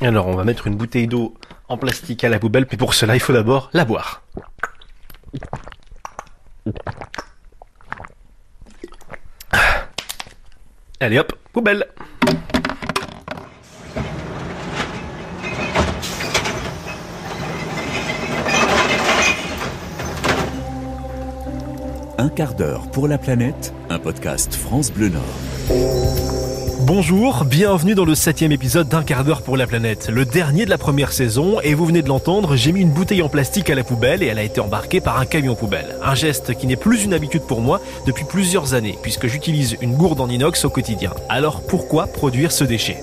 Alors, on va mettre une bouteille d'eau en plastique à la poubelle, mais pour cela, il faut d'abord la boire. Allez hop, poubelle Un quart d'heure pour la planète, un podcast France Bleu Nord. Bonjour, bienvenue dans le septième épisode d'un quart d'heure pour la planète, le dernier de la première saison, et vous venez de l'entendre, j'ai mis une bouteille en plastique à la poubelle et elle a été embarquée par un camion poubelle. Un geste qui n'est plus une habitude pour moi depuis plusieurs années, puisque j'utilise une gourde en inox au quotidien. Alors pourquoi produire ce déchet?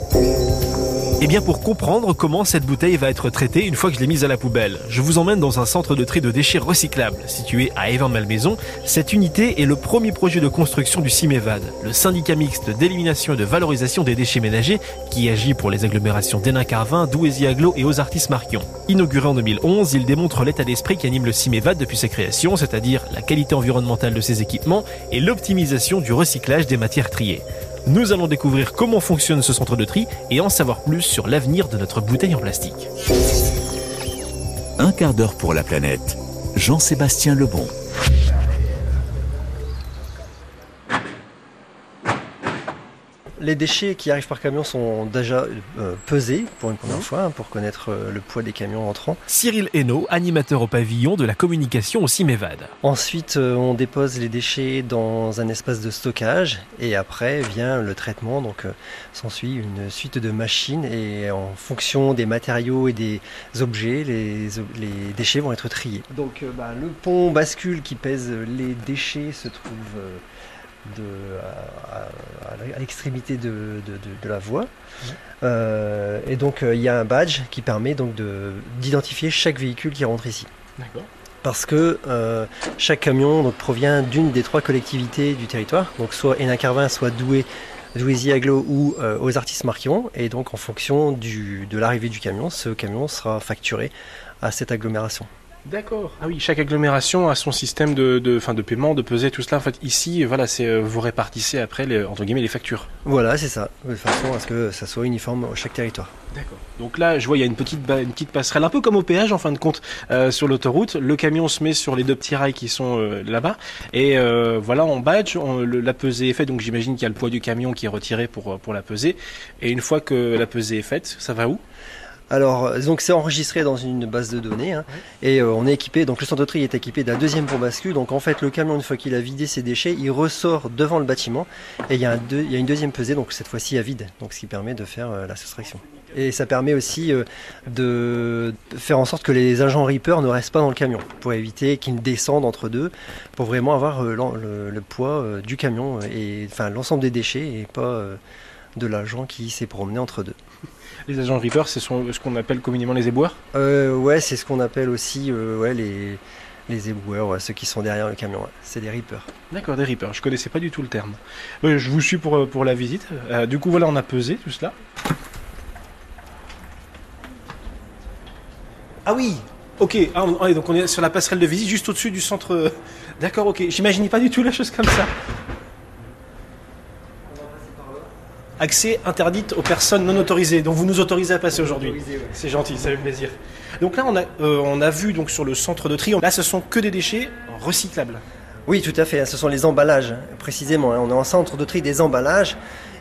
Eh bien pour comprendre comment cette bouteille va être traitée une fois que je l'ai mise à la poubelle, je vous emmène dans un centre de tri de déchets recyclables situé à Évin-Malmaison. Cette unité est le premier projet de construction du CIMEVAD, le syndicat mixte d'élimination et de valorisation des déchets ménagers qui agit pour les agglomérations d'Hénin-Carvin, d'Ouésy-Aglo et aux artistes Marquion. Inauguré en 2011, il démontre l'état d'esprit qui anime le CIMEVAD depuis sa création, c'est-à-dire la qualité environnementale de ses équipements et l'optimisation du recyclage des matières triées. Nous allons découvrir comment fonctionne ce centre de tri et en savoir plus sur l'avenir de notre bouteille en plastique. Un quart d'heure pour la planète. Jean-Sébastien Lebon. Les déchets qui arrivent par camion sont déjà euh, pesés pour une première mmh. fois, hein, pour connaître euh, le poids des camions entrants. Cyril Hainaut, animateur au pavillon de la communication au CIMEVAD. Ensuite, euh, on dépose les déchets dans un espace de stockage et après vient le traitement. Donc, s'ensuit une suite de machines et en fonction des matériaux et des objets, les, les déchets vont être triés. Donc, bah, le pont bascule qui pèse les déchets se trouve de, à, l'extrémité de, la voie. Euh, et donc euh, il y a un badge qui permet donc d'identifier chaque véhicule qui rentre ici. Parce que euh, chaque camion donc, provient d'une des trois collectivités du territoire, donc soit Hénin-Carvin, soit Douai, Douaisis-Aglo ou aux artistes Marquion. Et donc en fonction du, de l'arrivée du camion, ce camion sera facturé à cette agglomération. D'accord. Ah oui, chaque agglomération a son système de, de, fin, de paiement, de peser, tout cela. En fait, ici, voilà, c'est euh, vous répartissez après les, entre guillemets les factures. Voilà, c'est ça, de façon à ce que ça soit uniforme à chaque territoire. D'accord. Donc là, je vois, il y a une petite, une petite passerelle, un peu comme au péage en fin de compte, euh, sur l'autoroute. Le camion se met sur les deux petits rails qui sont euh, là-bas, et voilà, on badge, la pesée est faite. Donc j'imagine qu'il y a le poids du camion qui est retiré pour pour la peser. Et une fois que la pesée est faite, ça va où? Alors, euh, donc c'est enregistré dans une base de données hein, et euh, on est équipé. Donc le centre de tri est équipé d'un deuxième pont bascule. Donc en fait, le camion une fois qu'il a vidé ses déchets, il ressort devant le bâtiment et il y a, une deuxième pesée. Donc cette fois-ci à vide. Donc ce qui permet de faire euh, la soustraction. Et ça permet aussi de faire en sorte que les agents Reaper ne restent pas dans le camion pour éviter qu'ils descendent entre deux, pour vraiment avoir le, poids du camion et enfin l'ensemble des déchets et pas de l'agent qui s'est promené entre deux. Les agents Reaper, c'est ce qu'on appelle communément les éboueurs? Euh, Ouais, c'est ce qu'on appelle aussi euh, ouais, les, les éboueurs, ceux qui sont derrière le camion. C'est des Reapers. D'accord, des Reapers. Je connaissais pas du tout le terme. je vous suis pour, pour la visite. Euh, du coup, voilà, on a pesé tout cela. Ah oui Ok, ah, donc on est sur la passerelle de visite juste au-dessus du centre. D'accord, ok. J'imaginais pas du tout la chose comme ça. Accès interdit aux personnes non autorisées. Donc vous nous autorisez à passer aujourd'hui. C'est gentil, ça fait plaisir. Donc là, on a, euh, on a vu donc sur le centre de tri, là, ce sont que des déchets recyclables. Oui, tout à fait. Ce sont les emballages, précisément. Hein. On est en centre de tri des emballages.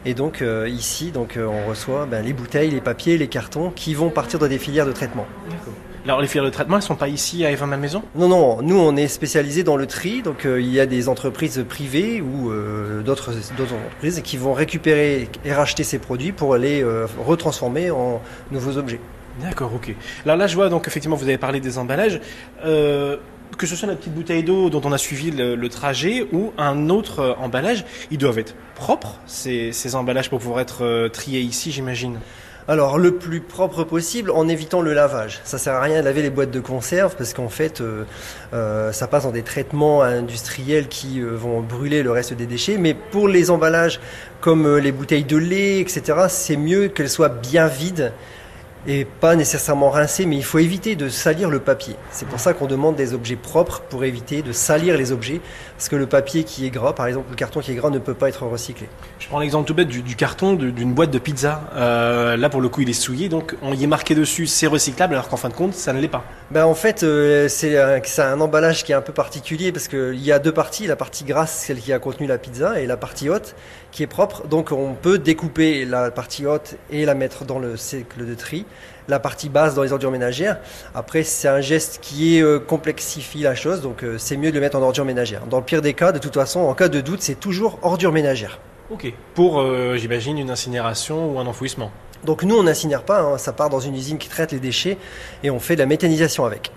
Et donc euh, ici, donc, euh, on reçoit ben, les bouteilles, les papiers, les cartons qui vont partir dans des filières de traitement. D'accord. Alors les filières de traitement, elles sont pas ici à Evin Maison Non, non, nous on est spécialisé dans le tri, donc euh, il y a des entreprises privées ou euh, d'autres entreprises qui vont récupérer et racheter ces produits pour les euh, retransformer en nouveaux objets. D'accord, ok. Alors là je vois donc effectivement vous avez parlé des emballages. que ce soit la petite bouteille d'eau dont on a suivi le, trajet ou un autre emballage, ils doivent être propres, ces, ces emballages, pour pouvoir être triés ici, j'imagine? Alors le plus propre possible en évitant le lavage. Ça sert à rien de laver les boîtes de conserve parce qu'en fait euh, euh, ça passe dans des traitements industriels qui euh, vont brûler le reste des déchets. Mais pour les emballages comme les bouteilles de lait, etc., c'est mieux qu'elles soient bien vides et pas nécessairement rincé, mais il faut éviter de salir le papier. C'est pour ça qu'on demande des objets propres pour éviter de salir les objets, parce que le papier qui est gras, par exemple le carton qui est gras, ne peut pas être recyclé. Je prends l'exemple tout bête du, carton d'une boîte de pizza. Euh, là, pour le coup, il est souillé, donc on y est marqué dessus c'est recyclable, alors qu'en fin de compte, ça ne l'est pas. Ben, en fait, euh, c'est un, un, emballage qui est un peu particulier, parce qu'il y a deux parties, la partie grasse, celle qui a contenu la pizza, et la partie haute, qui est propre. Donc on peut découper la partie haute et la mettre dans le cercle de tri la partie basse dans les ordures ménagères. Après, c'est un geste qui est, euh, complexifie la chose, donc euh, c'est mieux de le mettre en ordure ménagère. Dans le pire des cas, de toute façon, en cas de doute, c'est toujours ordure ménagère. Ok. Pour, euh, j'imagine, une incinération ou un enfouissement. Donc nous, on n'incinère pas, hein. ça part dans une usine qui traite les déchets et on fait de la méthanisation avec.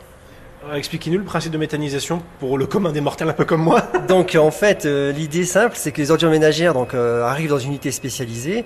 Expliquez-nous le principe de méthanisation pour le commun des mortels un peu comme moi. donc en fait, l'idée simple, c'est que les ordures ménagères donc, arrivent dans une unité spécialisée.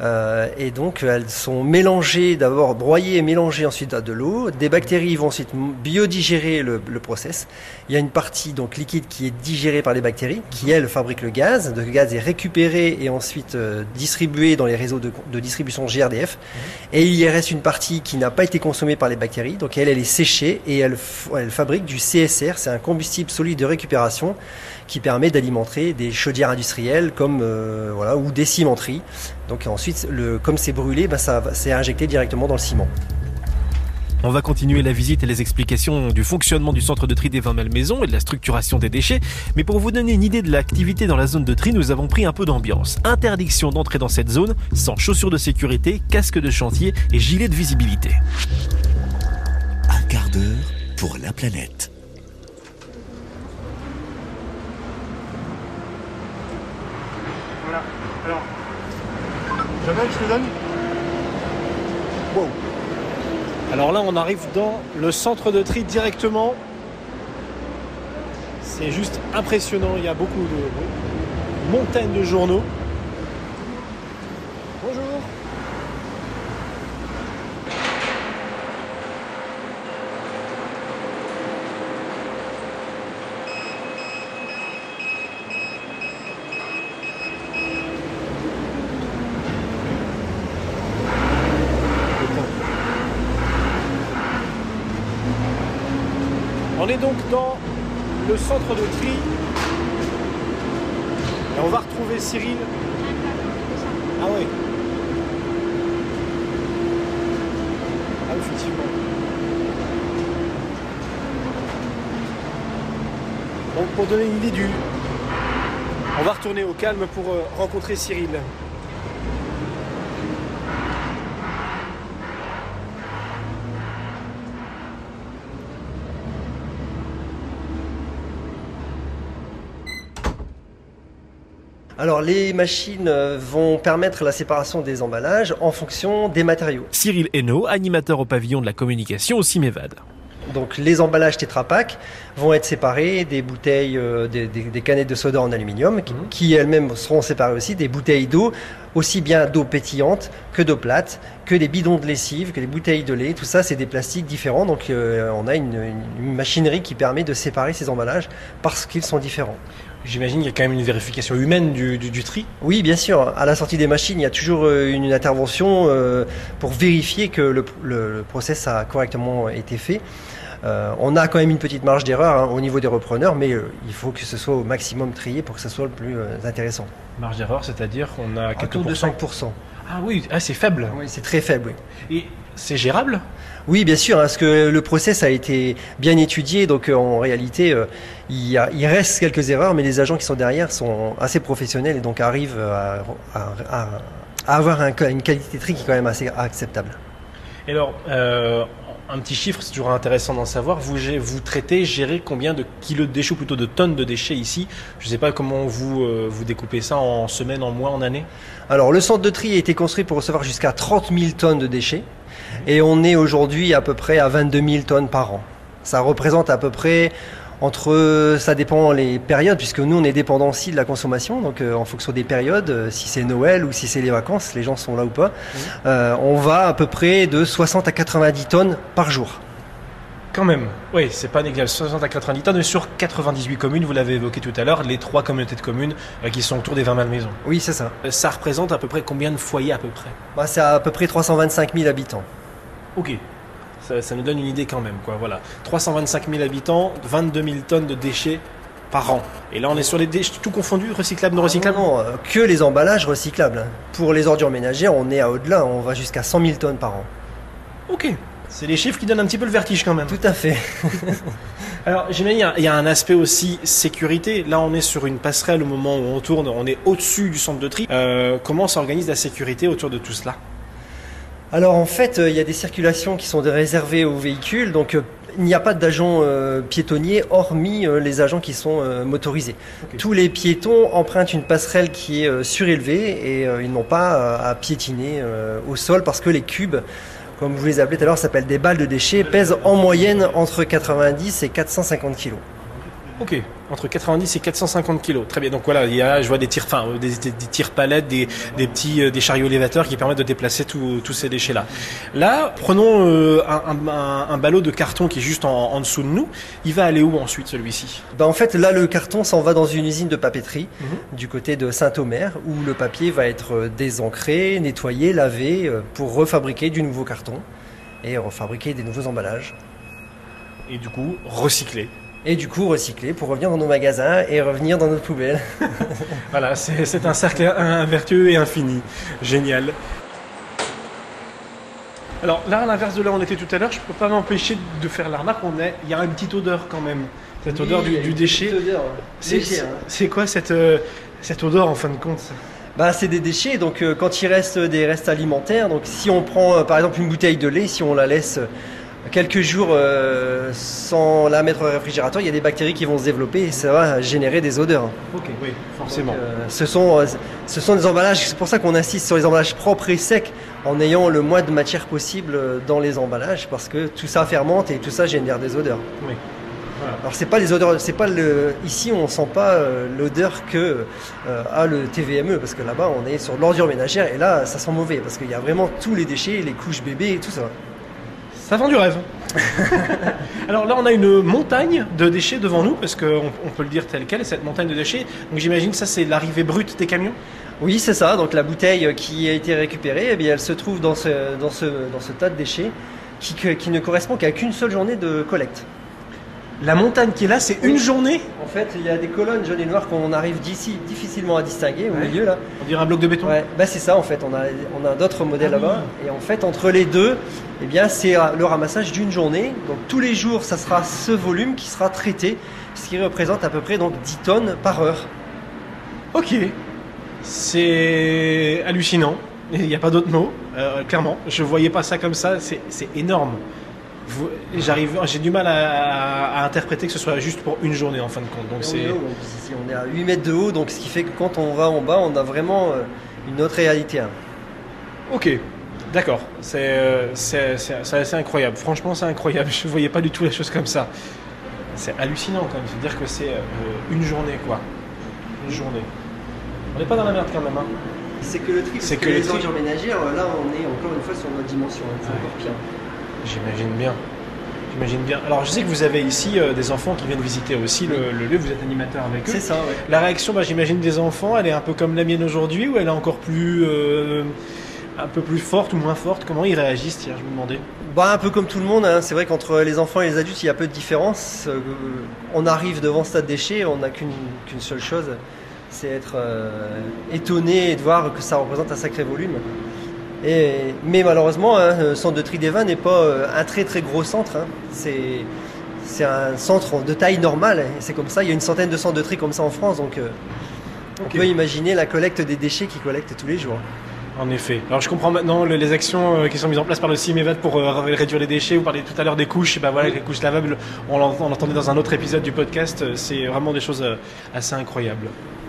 Euh, et donc elles sont mélangées, d'abord broyées et mélangées ensuite à de l'eau. Des bactéries vont ensuite biodigérer le, le process. Il y a une partie donc liquide qui est digérée par les bactéries, qui elle fabrique le gaz. Le gaz est récupéré et ensuite euh, distribué dans les réseaux de, de distribution GRDF. Mmh. Et il y reste une partie qui n'a pas été consommée par les bactéries. Donc elle, elle est séchée et elle, elle fabrique du CSR. C'est un combustible solide de récupération qui permet d'alimenter des chaudières industrielles comme euh, voilà ou des cimenteries. Donc ensuite, le, comme c'est brûlé, bah, ça c'est injecté directement dans le ciment. On va continuer la visite et les explications du fonctionnement du centre de tri des 20 Malmaisons et de la structuration des déchets. Mais pour vous donner une idée de l'activité dans la zone de tri, nous avons pris un peu d'ambiance. Interdiction d'entrer dans cette zone sans chaussures de sécurité, casque de chantier et gilet de visibilité. Un quart d'heure pour la planète. Je te donne Alors là, on arrive dans le centre de tri directement. C'est juste impressionnant. Il y a beaucoup de montagnes de journaux. On est donc dans le de tri. Et on va retrouver Cyril. Ah oui. Ah effectivement. Donc pour donner une idée du... On va retourner au calme pour euh, rencontrer Cyril. Alors les machines euh, vont permettre la séparation des emballages en fonction des matériaux. Cyril Hainaut, animateur au pavillon de la communication au CIMEVAD. Donc les emballages Tetra Pak vont être séparés des bouteilles, euh, des, canettes de soda en aluminium, mhm. qui, elles-mêmes seront séparées aussi des bouteilles d'eau, aussi bien d'eau pétillante que d'eau plate, que des bidons de lessive, que des bouteilles de lait. Tout ça, c'est des plastiques différents. Donc euh, on a une machinerie qui permet de séparer ces emballages parce qu'ils sont différents. J'imagine qu'il y a quand même une vérification humaine du, tri. Oui, bien sûr. À la sortie des machines, il y a toujours euh, une, intervention euh, pour vérifier que le, process a correctement été fait. Euh, on a quand même une petite marge d'erreur hein, au niveau des repreneurs, mais il faut que ce soit au maximum trié pour que ce soit le plus intéressant. Marge d'erreur, c'est-à-dire qu'on a quelques de 5%. Ah oui, ah, c'est faible. Oui, c'est très faible. Et c'est gérable? Oui, bien sûr, hein, parce que le process a été bien étudié, donc euh, en réalité, euh, il, reste quelques erreurs, mais les agents qui sont derrière sont assez professionnels et donc arrivent à, avoir une qualité de tri qui est quand même assez acceptable. Et alors, euh, un petit chiffre, c'est toujours intéressant d'en savoir. Vous, vous traitez, gérez combien de kilos de déchets, ou plutôt de tonnes de déchets ici? Je ne sais pas comment vous, vous découpez ça en semaines, en mois, en années Alors, le centre de tri a été construit pour recevoir jusqu'à 30 000 tonnes de déchets et on est aujourd'hui à peu près à 22 000 tonnes par an. Ça représente à peu près entre, ça dépend les périodes, puisque nous on est dépendant aussi de la consommation, donc euh, en fonction des périodes, euh, si c'est Noël ou si c'est les vacances, les gens sont là ou pas, euh, on va à peu près de 60 à 90 tonnes par jour. Quand même, oui, c'est pas négligeable. 60 à 90 tonnes, mais sur 98 communes, vous l'avez évoqué tout à l'heure, les trois communautés de communes qui sont autour des 20 maisons. Oui, c'est ça. Ça représente à peu près combien de foyers à peu près? Bah, C'est à peu près 325 000 habitants. Ok. Ça, ça nous donne une idée quand même, quoi. Voilà. 325 000 habitants, 22 000 tonnes de déchets par an. Et là, on est sur les déchets tout confondus, recyclables, non recyclables Non, non, euh, que les emballages recyclables. hein. Pour les ordures ménagères, on est à au-delà, on va jusqu'à 100 000 tonnes par an. Ok. C'est les chiffres qui donnent un petit peu le vertige quand même. Tout à fait. Alors, j'imagine, il y a- il y, a un aspect aussi sécurité. Là, on est sur une passerelle au moment où on tourne, on est au-dessus du centre de tri. Euh, comment s'organise la sécurité autour de tout cela? Alors en fait, euh, il y a des circulations qui sont réservées aux véhicules, donc euh, il n'y a pas d'agents euh, piétonniers hormis euh, les agents qui sont euh, motorisés. Tous les piétons empruntent une passerelle qui est surélevée et ils n'ont pas à piétiner au sol parce que les cubes, comme vous les appelez tout à l'heure, s'appellent des balles de déchets, pèsent en moyenne entre 90 et 450 kg. Ok. Entre 90 et 450 kilos. Très bien. Donc voilà, il y a, je vois des tirs, enfin, euh, des, des, des tirs palettes, des, des petits, euh, des chariots élévateurs qui permettent de déplacer tous ces déchets-là. Là, prenons euh, un, un, un- un ballot de carton qui est juste en, en dessous de nous. Il va aller où ensuite, celui-ci? Ben, en fait, là, le carton s'en va dans une usine de papeterie Mhm. du côté de Saint-Omer, où le papier va être désancré, nettoyé, lavé, pour refabriquer du nouveau carton et refabriquer des nouveaux emballages. Et du coup, recycler. Et du coup, recycler pour revenir dans nos magasins et revenir dans notre poubelle. Voilà, c'est un cercle un- vertueux et infini. Génial. Alors là, à l'inverse de là où on était tout à l'heure, je peux pas m'empêcher de faire la remarque. On est, il y a une petite odeur quand même. Cette odeur du, du déchet. C'est c'est- c'est quoi cette, euh, cette odeur en fin de compte Bah, c'est des déchets, donc euh, quand il reste des restes alimentaires, donc si on prend euh, par exemple une bouteille de lait, si on la laisse quelques jours euh, sans la mettre au réfrigérateur, il y a des bactéries qui vont se développer et ça va générer des odeurs. Ok, oui, forcément. Donc, euh, ce, sont, euh, ce sont des emballages, c'est pour ça qu'on insiste sur les emballages propres et secs en ayant le moins de matière possible dans les emballages parce que tout ça fermente et tout ça génère des odeurs. Oui. Voilà. Alors c'est pas les odeurs, c'est pas le ici on sent pas euh, l'odeur que euh, a le TVME parce que là-bas on est sur de l'ordure ménagère et là ça sent mauvais parce qu'il y a vraiment tous les déchets, les couches bébés et tout ça. Ça vend du rêve. Alors là, on a une montagne de déchets devant nous, parce qu'on on peut le dire tel quel, cette montagne de déchets. Donc j'imagine ça, c'est l'arrivée brute des camions? Oui, c'est ça. Donc la bouteille qui a été récupérée, eh bien, elle se trouve dans ce, dans ce, dans ce tas de déchets qui, que- qui ne correspond qu'à qu'une seule journée de collecte. La montagne qui est là, c'est une journée. En fait, il y a des colonnes jaunes et noires qu'on arrive d'ici difficilement à distinguer au Ouais. milieu là. On dirait un bloc de béton. Ouais, bah c'est ça en fait. On a, on a d'autres modèles Ah oui. là-bas. Et en fait, entre les deux, eh bien, c'est euh, le ramassage d'une journée. Donc tous les jours, ça sera ce volume qui sera traité, ce qui représente à peu près donc 10 tonnes par heure. Ok. C'est hallucinant. Il n'y a pas d'autre mot. Euh, clairement, je voyais pas ça comme ça. C'est c'est énorme. J'ai du mal à, à interpréter que ce soit juste pour une journée en fin de compte. Donc on, c'est est on à 8 mètres de haut, donc ce qui fait que quand on va en bas, on a vraiment euh, une autre réalité. hein. ok. D'accord. C'est euh, c'est assez incroyable. Franchement, c'est incroyable. Je voyais pas du tout les choses comme ça. C'est hallucinant quand même. C'est dire que c'est euh, une journée quoi. Une journée. On n'est pas dans la merde quand même. Hein. C'est que le tri, C'est que que le les ordures ménagères, là on est encore une fois sur notre dimension, hein, c'est Ouais. encore pire. J'imagine bien. J'imagine bien. Alors, je sais que vous avez ici euh, des enfants qui viennent visiter aussi le, le lieu. Vous êtes animateur avec eux. C'est ça. La réaction, bah, j'imagine, des enfants, elle est un peu comme la mienne aujourd'hui ou elle est encore plus. euh, un peu plus forte ou moins forte? Comment ils réagissent? Tiens, je me demandais. Bah, un peu comme tout le monde, hein, c'est vrai qu'entre les enfants et les adultes, il y a peu de différence. Euh, on arrive devant ce tas de déchets, on n'a qu'une seule chose, c'est être étonné et de voir que ça représente un sacré volume. Et, mais malheureusement, hein, le centre de tri des vins n'est pas euh, un très très gros centre. hein. C'est c'est un centre de taille normale. Et c'est comme ça, il y a une centaine de centres de tri comme ça en France. Donc euh, on peut imaginer la collecte des déchets qui collectent tous les jours. En effet. Alors, je comprends maintenant le- les actions euh, qui sont mises en place par le CIMEVAT pour euh, réduire les déchets. Vous parliez tout à l'heure des couches. Et ben voilà, les couches lavables, on l'ent- on l'entendait dans un autre épisode du podcast. Euh, C'est vraiment des choses assez incroyables.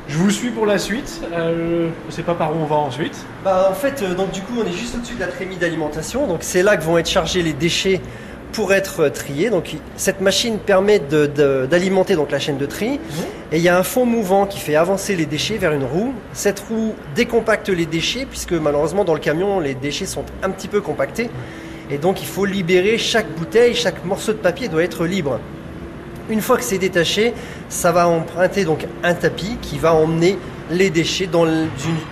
Je vous suis pour la suite. Euh, je ne sais pas par où on va ensuite. Bah, en fait, euh, donc du coup, on est juste au-dessus de la trémie d'alimentation. Donc c'est là que vont être chargés les déchets pour être euh. Donc il- cette machine permet d'alimenter donc la chaîne de tri. Et il y a un fond mouvant qui fait avancer les déchets vers une roue. Cette roue décompacte les déchets puisque malheureusement dans le camion les déchets sont un petit peu compactés. Et donc il faut libérer chaque bouteille, chaque morceau de papier doit être libre. Une fois que c'est détaché, ça va emprunter donc un tapis qui va emmener les déchets dans une,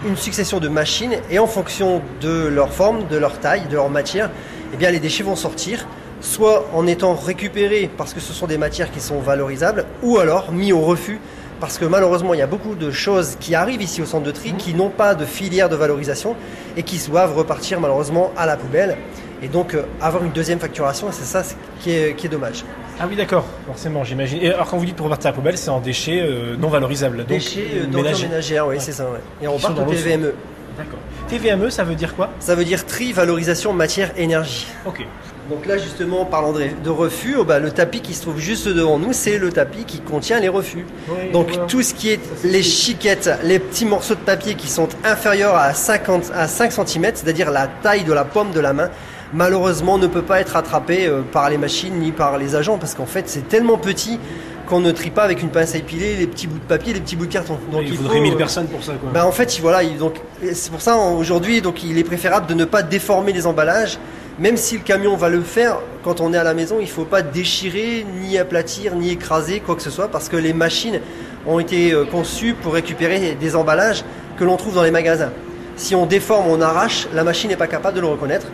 une succession de machines et en fonction de leur forme, de leur taille, de leur matière, eh bien les déchets vont sortir, soit en étant récupérés parce que ce sont des matières qui sont valorisables, ou alors mis au refus parce que malheureusement il y a beaucoup de choses qui arrivent ici au centre de tri qui n'ont pas de filière de valorisation et qui doivent repartir malheureusement à la poubelle. Et donc euh, avoir une deuxième facturation, c'est ça qui est, qui est dommage. Ah oui, d'accord, forcément, j'imagine. Et alors, quand vous dites pour repartir à la poubelle, c'est en déchets euh, non valorisables. Donc, Déchets euh, d'ordures ménagères, oui, c'est ça. ouais. Et on Qui part sont dans au TVME. D'accord. TVME, ça veut dire quoi? Ça veut dire tri, valorisation, matière, énergie. Ok. Donc là, justement, en parlant de, de refus, oh bah, le tapis qui se trouve juste devant nous, c'est le tapis qui contient les refus. Oui, Donc voilà. tout ce qui est les chiquettes, les petits morceaux de papier qui sont inférieurs à, 50, à 5 cm, c'est-à-dire la taille de la paume de la main, malheureusement ne peut pas être attrapé euh, par les machines ni par les agents parce qu'en fait c'est tellement petit qu'on ne trie pas avec une pince à épiler les petits bouts de papier, les petits bouts de carton. Donc il faudrait faut, 1000 euh, personnes pour ça, quoi. ben, en fait, voilà, donc c'est pour ça aujourd'hui, donc il est préférable de ne pas déformer les emballages, même si le camion va le faire. Quand on est à la maison, il faut pas déchirer, ni aplatir, ni écraser quoi que ce soit, parce que les machines ont été euh, conçues pour récupérer des emballages que l'on trouve dans les magasins. Si on déforme, on arrache, la machine n'est pas capable de le reconnaître,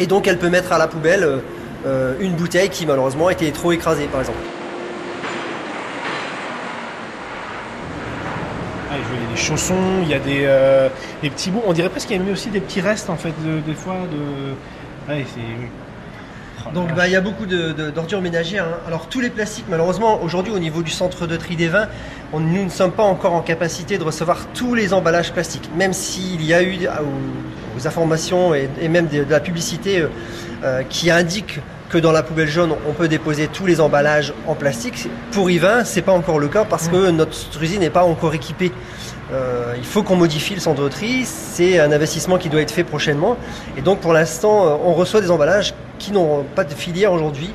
et donc elle peut mettre à la poubelle euh, euh, une bouteille qui malheureusement a été trop écrasée, par exemple. Ah, il y a des chaussons, il y a des, petits bouts. On dirait presque qu'il y a aussi des petits restes, en fait, de- des fois, de... Ouais, c'est... Oh Donc bah, il y a beaucoup de- de- d'ordures ménagères. hein. Alors tous les plastiques, malheureusement, aujourd'hui au niveau du centre de tri des vins, on- nous ne sommes pas encore en capacité de recevoir tous les emballages plastiques. Même s'il y a eu euh, aux, aux informations et, et même de, de la publicité euh, euh, qui indique que dans la poubelle jaune, on peut déposer tous les emballages en plastique. Pour Yvain, c'est pas encore le cas parce que notre usine n'est pas encore équipée. Euh, il faut qu'on modifie le centre de tri. C'est un investissement qui doit être fait prochainement. Et donc, pour l'instant, euh, on reçoit des emballages qui n'ont pas de filière aujourd'hui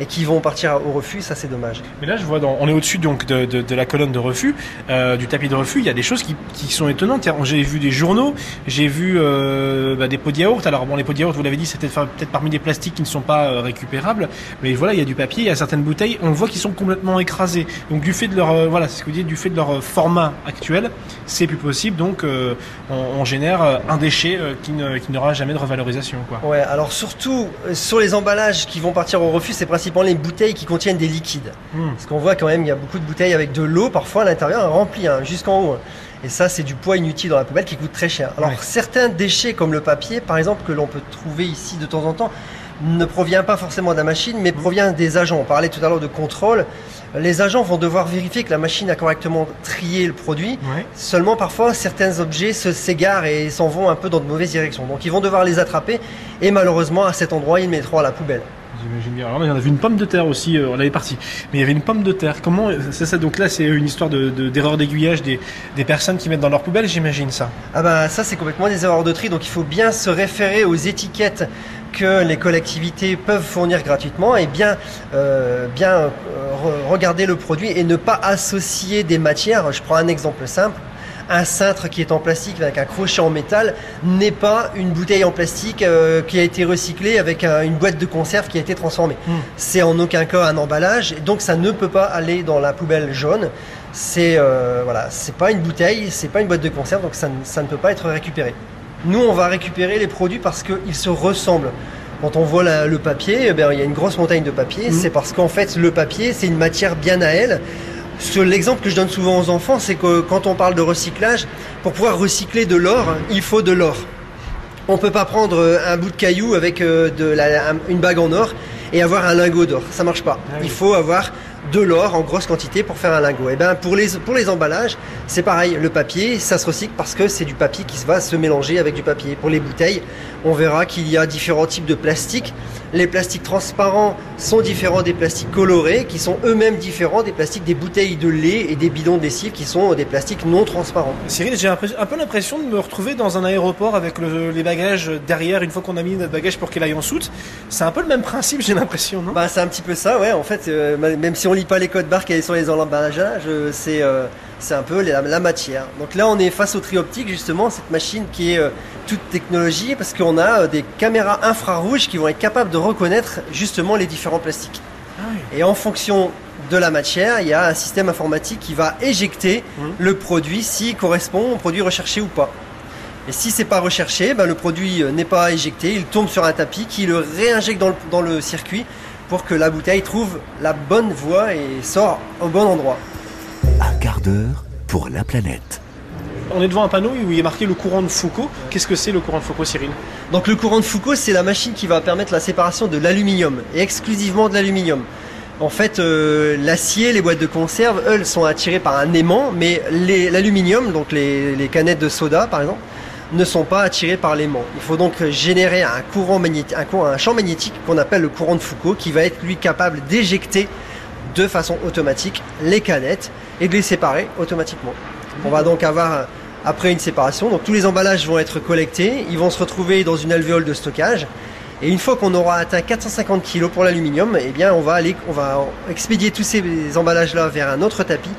et qui vont partir au refus. Ça, c'est dommage. Mais là, je vois, dans, on est au-dessus donc de, de- de la colonne de refus, euh, du tapis de refus. Il y a des choses qui, qui sont étonnantes. J'ai vu des journaux, j'ai vu euh, bah, des pots de yaourt. Alors bon, les pots de yaourt, vous l'avez dit, c'était peut-être parmi des plastiques qui ne sont pas euh, récupérables. Mais voilà, il y a du papier, il y a certaines bouteilles. On voit qu'ils sont complètement écrasés. Donc du fait de leur, euh, voilà, ce que vous dites, du fait de leur format actuel, c'est plus possible. Donc on, on génère un déchet qui ne- qui n'aura jamais de revalorisation, quoi. Ouais, alors surtout sur les emballages qui vont partir au refus, c'est principalement les bouteilles qui contiennent des liquides. Hmm. Parce qu'on voit quand même, il y a beaucoup de bouteilles avec de l'eau, parfois à l'intérieur, remplie hein, jusqu'en haut. hein. Et ça, c'est du poids inutile dans la poubelle qui coûte très cher. Alors Ouais. certains déchets comme le papier, par exemple, que l'on peut trouver ici de temps en temps, ne provient pas forcément de la machine, mais provient des agents. On parlait tout à l'heure de contrôle. Les agents vont devoir vérifier que la machine a correctement trié le produit. Ouais. Seulement, parfois, certains objets se s'égarent et s'en vont un peu dans de mauvaises directions. Donc, ils vont devoir les attraper et malheureusement, à cet endroit, ils mettront à la poubelle. J'imagine bien. Alors, il y en a vu une pomme de terre aussi, euh, on avait parti. Mais il y avait une pomme de terre. Comment ça Donc là, c'est une histoire de de- d'erreur d'aiguillage des, des personnes qui mettent dans leur poubelle, j'imagine ça. Ah ben, ça, c'est complètement des erreurs de tri. Donc, il faut bien se référer aux étiquettes que les collectivités peuvent fournir gratuitement et bien, euh, bien euh, re- regarder le produit et ne pas associer des matières. Je prends un exemple simple. Un cintre qui est en plastique avec un crochet en métal n'est pas une bouteille en plastique euh, qui a été recyclée avec un- une boîte de conserve qui a été transformée. Hmm. C'est en aucun cas un emballage et donc ça ne peut pas aller dans la poubelle jaune. C'est euh, voilà, c'est pas une bouteille, c'est pas une boîte de conserve, donc ça, ne- ça ne peut pas être récupéré. Nous, on va récupérer les produits parce qu'ils se ressemblent. Quand on voit la- le papier, eh ben, il y a une grosse montagne de papier. Mhm. C'est parce qu'en fait, le papier, c'est une matière bien à elle. L'exemple que je donne souvent aux enfants, c'est que quand on parle de recyclage, pour pouvoir recycler de l'or, il faut de l'or. On peut pas prendre euh, un bout de caillou avec euh, de la- un- une bague en or et avoir un lingot d'or. Ça marche pas. Ah oui. Il faut avoir de l'or en grosse quantité pour faire un lingot. Et ben pour les pour les emballages, c'est pareil. Le papier, ça se recycle parce que c'est du papier qui va se mélanger avec du papier. Pour les bouteilles, on verra qu'il y a différents types de plastiques. Les plastiques transparents sont différents des plastiques colorés, qui sont eux-mêmes différents des plastiques des bouteilles de lait et des bidons de lessive, qui sont des plastiques non transparents. Cyril, j'ai un peu l'impression de me retrouver dans un aéroport avec le- les bagages derrière une fois qu'on a mis notre bagage pour qu'il aille en soute. C'est un peu le même principe, j'ai l'impression, non? Bah, c'est un petit peu ça, ouais. En fait, euh, même si on lit pas les codes barres qui sur les emballages, euh, c'est euh, c'est un peu la, la matière. Donc là, on est face au tri optique, justement, cette machine qui est euh, toute technologie, parce qu'on a euh, des caméras infrarouges qui vont être capables de reconnaître justement les différents plastiques. Ah oui. Et en fonction de la matière, il y a un système informatique qui va éjecter Mhm. le produit s'il correspond au produit recherché ou pas. Et si c'est pas recherché, ben, le produit euh, n'est pas éjecté, il tombe sur un tapis qui le réinjecte dans le, dans le circuit pour que la bouteille trouve la bonne voie et sort au bon endroit. Un quart d'heure pour la planète. On est devant un panneau où il est marqué le courant de Foucault. Qu'est-ce que c'est le courant de Foucault, Cyril? Donc le courant de Foucault, c'est la machine qui va permettre la séparation de l'aluminium, et exclusivement de l'aluminium. En fait, euh, l'acier, les boîtes de conserve, elles sont attirées par un aimant, mais l'aluminium, donc les, les canettes de soda par exemple, ne sont pas attirées par l'aimant. Il faut donc générer un courant magnétique, un, courant- un champ magnétique qu'on appelle le courant de Foucault, qui va être lui capable d'éjecter de façon automatique les canettes et de les séparer automatiquement. On va donc avoir euh, après une séparation, donc tous les emballages vont être collectés, ils vont se retrouver dans une alvéole de stockage. Et une fois qu'on aura atteint 450 kg pour l'aluminium, eh bien on va aller, on va expédier tous ces emballages-là vers un autre tapis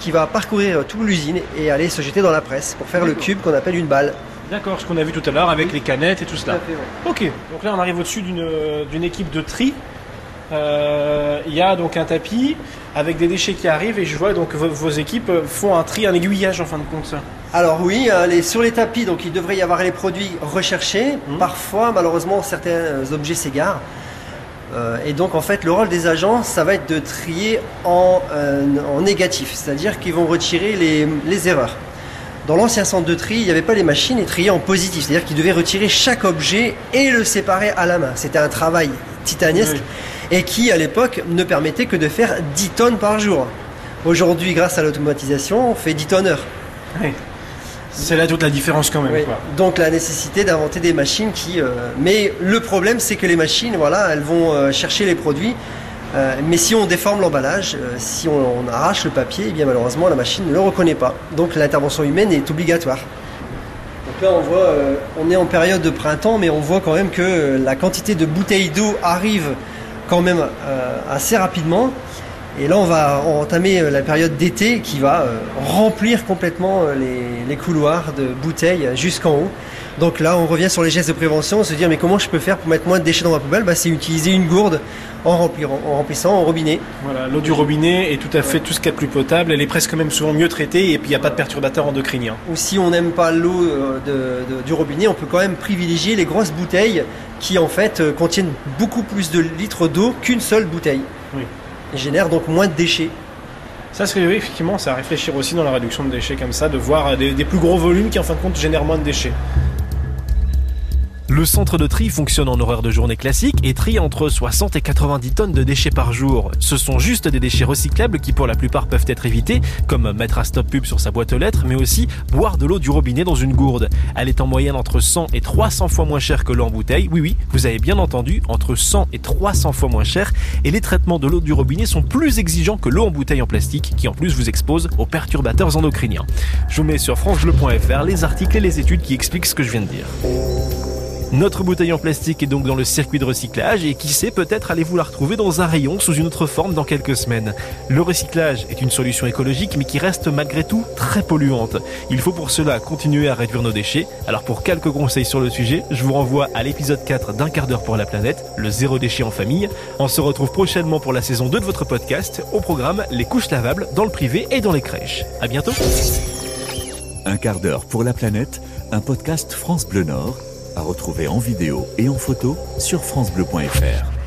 qui va parcourir toute l'usine et aller se jeter dans la presse pour faire le cube qu'on appelle une balle. D'accord, ce qu'on a vu tout à l'heure avec les canettes et tout cela. fait, ouais. Ok, donc là on arrive au-dessus d'une d'une équipe de tri. Euh, Il y a donc un tapis avec des déchets qui arrivent et je vois donc vos, vos équipes font un tri, un aiguillage en fin de compte. Alors oui, euh, les- sur les tapis, donc il devrait y avoir les produits recherchés. Mhm. Parfois, malheureusement, certains objets s'égarent. Euh, et donc en fait, le rôle des agents, ça va être de trier en, euh, en négatif, c'est-à-dire qu'ils vont retirer les, les erreurs. Dans l'ancien centre de tri, il n'y avait pas les machines et trier en positif, c'est-à-dire qu'ils devaient retirer chaque objet et le séparer à la main. C'était un travail titanesque et qui, à l'époque, ne permettait que de faire 10 tonnes par jour. Aujourd'hui, grâce à l'automatisation, on fait 10 tonnes heure. Oui. C'est là toute la différence quand même. Oui. quoi. Donc la nécessité d'inventer des machines qui. euh, Mais le problème, c'est que les machines, voilà, elles vont euh, chercher les produits. euh, mais si on déforme l'emballage, si on, on arrache le papier, eh bien malheureusement la machine ne le reconnaît pas. Donc l'intervention humaine est obligatoire. Donc là on voit, on est en période de printemps, mais on voit quand même que la quantité de bouteilles d'eau arrive quand même euh, assez rapidement. Et là, on va entamer euh, la période d'été qui va euh, remplir complètement les, les couloirs de bouteilles jusqu'en haut. Donc là, on revient sur les gestes de prévention, se dire mais comment je peux faire pour mettre moins de déchets dans ma poubelle? Bah, C'est utiliser une gourde en, remplirant- en remplissant en robinet. Voilà, l'eau du robinet est tout à fait tout ce qu'il y a de plus potable. Elle est presque même souvent mieux traitée et puis il n'y a pas de perturbateurs endocriniens. Ou si on n'aime pas l'eau euh, du robinet, on peut quand même privilégier les grosses bouteilles qui en fait euh, contiennent beaucoup plus de litres d'eau qu'une seule bouteille. Oui. Et génèrent donc moins de déchets. Ça serait oui, effectivement, c'est à réfléchir aussi dans la réduction de déchets comme ça, de voir des, des plus gros volumes qui en fin de compte génèrent moins de déchets. Le centre de tri fonctionne en horaire de journée classique et trie entre 60 et 90 tonnes de déchets par jour. Ce sont juste des déchets recyclables qui pour la plupart peuvent être évités, comme mettre un stop pub sur sa boîte aux lettres, mais aussi boire de l'eau du robinet dans une gourde. Elle est en moyenne entre 100 et 300 fois moins chère que l'eau en bouteille. Oui oui, vous avez bien entendu, entre 100 et 300 fois moins cher. Et les traitements de l'eau du robinet sont plus exigeants que l'eau en bouteille en plastique, qui en plus vous expose aux perturbateurs endocriniens. Je vous mets sur francebleu.fr les articles et les études qui expliquent ce que je viens de dire. Notre bouteille en plastique est donc dans le circuit de recyclage et qui sait peut-être allez-vous la retrouver dans un rayon sous une autre forme dans quelques semaines. Le recyclage est une solution écologique mais qui reste malgré tout très polluante. Il faut pour cela continuer à réduire nos déchets. Alors pour quelques conseils sur le sujet, je vous renvoie à l'épisode 4 d'un quart d'heure pour la planète, le zéro déchet en famille. On se retrouve prochainement pour la saison 2 de votre podcast. Au programme, les couches lavables dans le privé et dans les crèches. À bientôt. Un quart d'heure pour la planète, un podcast France Bleu Nord, à retrouver en vidéo et en photo sur francebleu.fr.